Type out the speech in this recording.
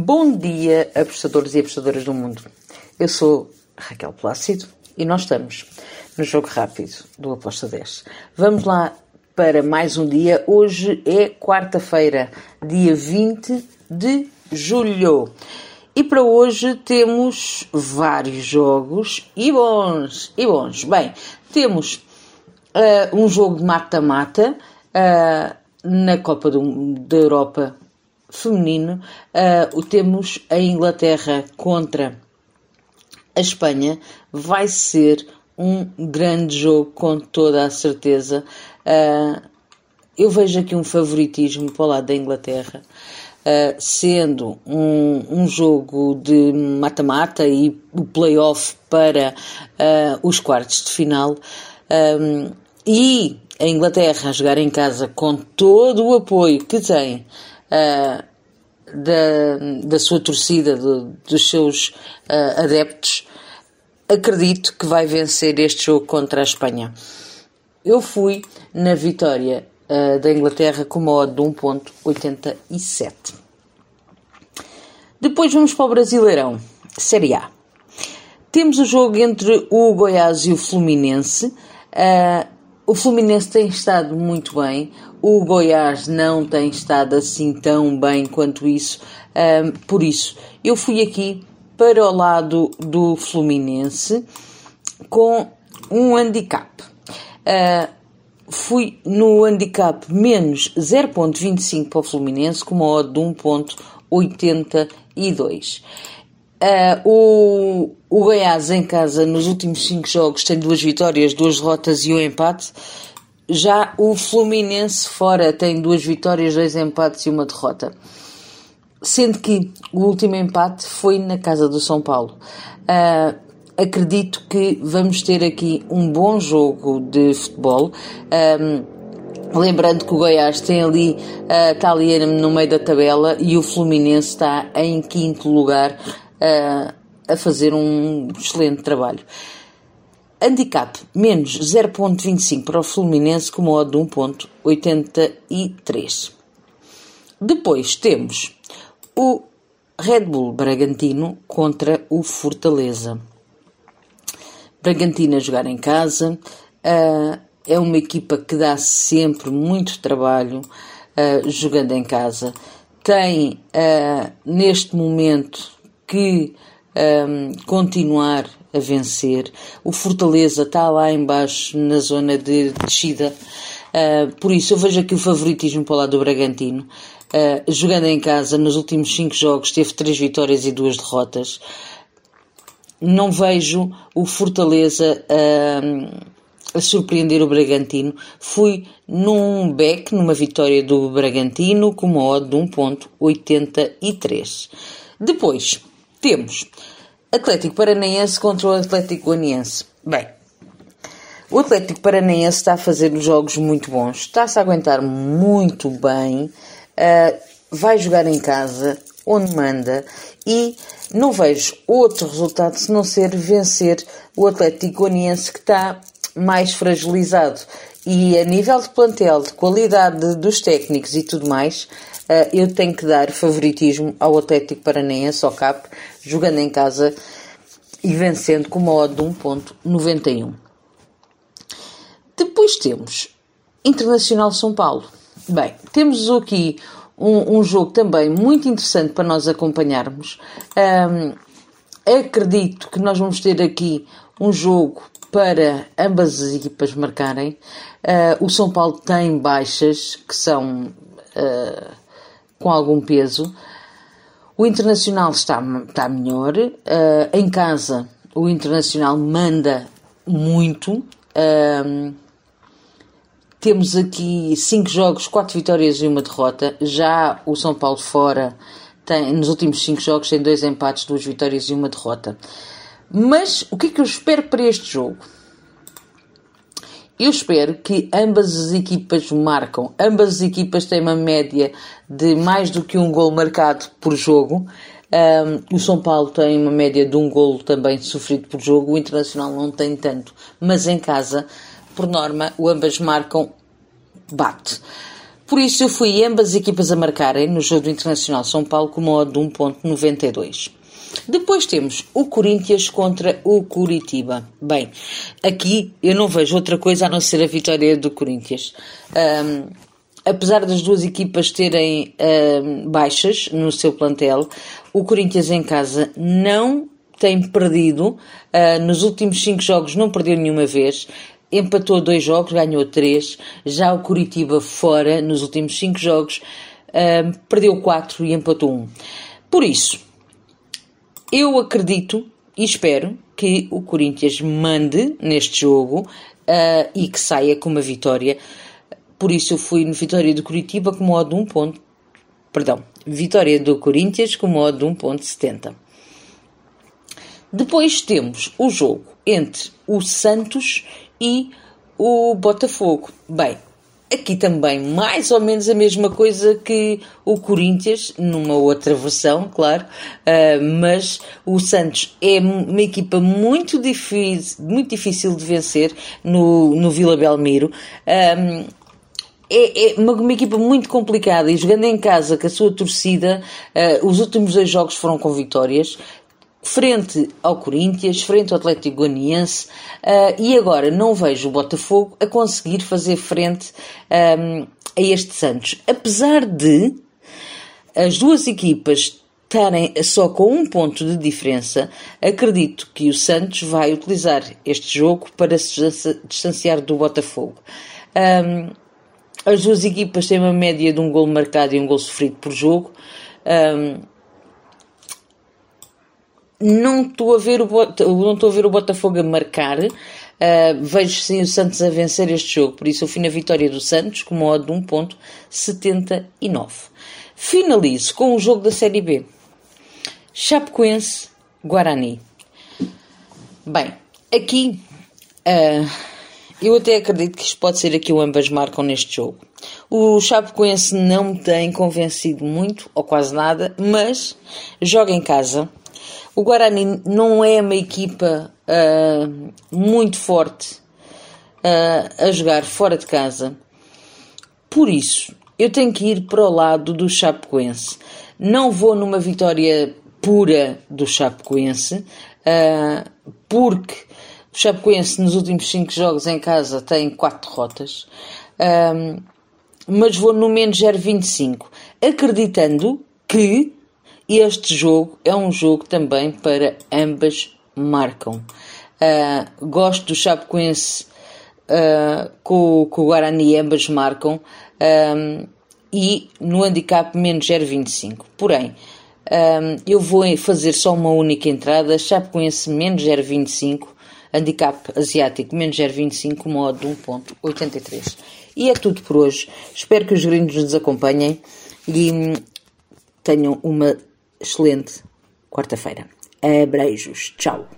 Bom dia, apostadores e apostadoras do mundo. Eu sou Raquel Plácido e nós estamos no Jogo Rápido do Aposta 10. Vamos lá para mais um dia. Hoje é quarta-feira, dia 20 de julho. E para hoje temos vários jogos e bons, e bons. Bem, temos uh, um jogo de mata-mata uh, na Copa do, da Europa feminino, uh, temos a Inglaterra contra a Espanha. Vai ser um grande jogo, com toda a certeza. Uh, eu vejo aqui um favoritismo para o lado da Inglaterra. Uh, sendo um, um, jogo de mata-mata e o play-off para uh, os quartos de final, um, e a Inglaterra a jogar em casa com todo o apoio que tem uh, da, da sua torcida, do, dos seus uh, adeptos, acredito que vai vencer este jogo contra a Espanha. Eu fui na vitória uh, da Inglaterra com uma odd de 1.87. Depois vamos para o Brasileirão, Série A. Temos o jogo entre o Goiás e o Fluminense. Uh, o Fluminense tem estado muito bem, o Goiás não tem estado assim tão bem quanto isso, um, por isso eu fui aqui para o lado do Fluminense com um handicap. Uh, fui no handicap menos 0.25 para o Fluminense com uma odd de 1.82. Uh, o, o Goiás em casa nos últimos 5 jogos tem duas vitórias, duas derrotas e um empate. Já o Fluminense fora tem duas vitórias, dois empates e uma derrota. Sendo que o último empate foi na casa do São Paulo. Uh, acredito que vamos ter aqui um bom jogo de futebol. Um, Lembrando que o Goiás tem ali, uh, está ali no meio da tabela e o Fluminense está em quinto lugar uh, a fazer um excelente trabalho. Handicap menos 0.25 para o Fluminense com modo de 1.83. Depois temos o Red Bull Bragantino contra o Fortaleza. Bragantino a jogar em casa. Uh, é uma equipa que dá sempre muito trabalho uh, jogando em casa. Tem uh, neste momento que um, continuar a vencer. O Fortaleza está lá embaixo na zona de descida. Uh, por isso, eu vejo aqui o favoritismo para o lado do Bragantino. Uh, jogando em casa, nos últimos cinco jogos, teve três vitórias e duas derrotas. Não vejo o Fortaleza uh, a surpreender o Bragantino. Fui num back, numa vitória do Bragantino, com uma odd de 1.83. Depois, temos Atlético Paranaense contra o Atlético Goianiense. Bem, o Atlético Paranaense está a fazer jogos muito bons, está-se a aguentar muito bem, uh, vai jogar em casa, onde manda, e não vejo outro resultado se não ser vencer o Atlético Goianiense que está mais fragilizado. E a nível de plantel, de qualidade dos técnicos e tudo mais, uh, eu tenho que dar favoritismo ao Atlético Paranaense, ao CAP, jogando em casa e vencendo com uma odd de 1.91. Depois temos Internacional São Paulo. Bem, temos aqui um, um jogo também muito interessante para nós acompanharmos. Um, acredito que nós vamos ter aqui um jogo para ambas as equipas marcarem. Uh, o São Paulo tem baixas que são uh, com algum peso. O Internacional está, está melhor. Uh, em casa, o Internacional manda muito. temos aqui cinco jogos, quatro vitórias e uma derrota. Já o São Paulo fora tem, nos últimos cinco jogos tem dois empates, duas vitórias e uma derrota. Mas o que é que eu espero para este jogo? Eu espero que ambas as equipas marcam. Ambas as equipas têm uma média de mais do que um gol marcado por jogo. Um, o São Paulo tem uma média de um gol também sofrido por jogo. O Internacional não tem tanto. Mas em casa, por norma, o ambas marcam bate. Por isso eu fui ambas as equipas a marcarem no jogo do Internacional São Paulo com uma odd de 1.92. Depois temos o Corinthians contra o Curitiba. Bem, aqui eu não vejo outra coisa a não ser a vitória do Corinthians. Um, apesar das duas equipas terem um, baixas no seu plantel, o Corinthians em casa não tem perdido. Uh, nos últimos cinco jogos não perdeu nenhuma vez. Empatou dois jogos, ganhou três. Já o Curitiba fora, nos últimos cinco jogos, uh, perdeu quatro e empatou um. Por isso, eu acredito e espero que o Corinthians mande neste jogo uh, e que saia com uma vitória. Por isso eu fui no vitória do Curitiba com modo de 1 ponto. Perdão, vitória do Corinthians com modo de 1.70. Depois temos o jogo entre o Santos e o Botafogo. Bem, Aqui também, mais ou menos a mesma coisa que o Corinthians, numa outra versão, claro, uh, mas o Santos é uma equipa muito difícil, muito difícil de vencer no, no Vila Belmiro. Um, é, é uma, uma, equipa muito complicada e jogando em casa com a sua torcida, uh, os últimos dois jogos foram com vitórias frente ao Corinthians, frente ao Atlético Goianiense uh, e agora não vejo o Botafogo a conseguir fazer frente um, a este Santos. Apesar de as duas equipas estarem só com um ponto de diferença, acredito que o Santos vai utilizar este jogo para se distanciar do Botafogo. Um, as duas equipas têm uma média de um gol marcado e um gol sofrido por jogo. Um, não estou a ver o, não estou a ver o Botafogo a marcar. Uh, vejo sim o Santos a vencer este jogo, por isso eu fui na vitória do Santos com modo de 1.79. Finalizo com o jogo da Série B. Chapecoense, Guarani. Bem, aqui uh, eu até acredito que isto pode ser aqui o ambas marcam neste jogo. O Chapecoense não me tem convencido muito, ou quase nada, mas joga em casa o Guarani não é uma equipa uh, muito forte uh, a jogar fora de casa. Por isso, eu tenho que ir para o lado do Chapecoense. Não vou numa vitória pura do Chapecoense, uh, porque o Chapecoense nos últimos 5 jogos em casa tem 4 derrotas, mas vou no menos 0,25, acreditando que este jogo é um jogo também para ambas marcam. Uh, gosto do Chapecoense uh, com, com o Guarani, ambas marcam. Um, e no handicap menos 0,25. Porém, um, eu vou fazer só uma única entrada, Chapecoense menos 0,25, handicap asiático menos 0,25, modo de 1.83. E é tudo por hoje. Espero que os gringos nos acompanhem e hum, tenham uma excelente quarta-feira. Abreijos. Tchau.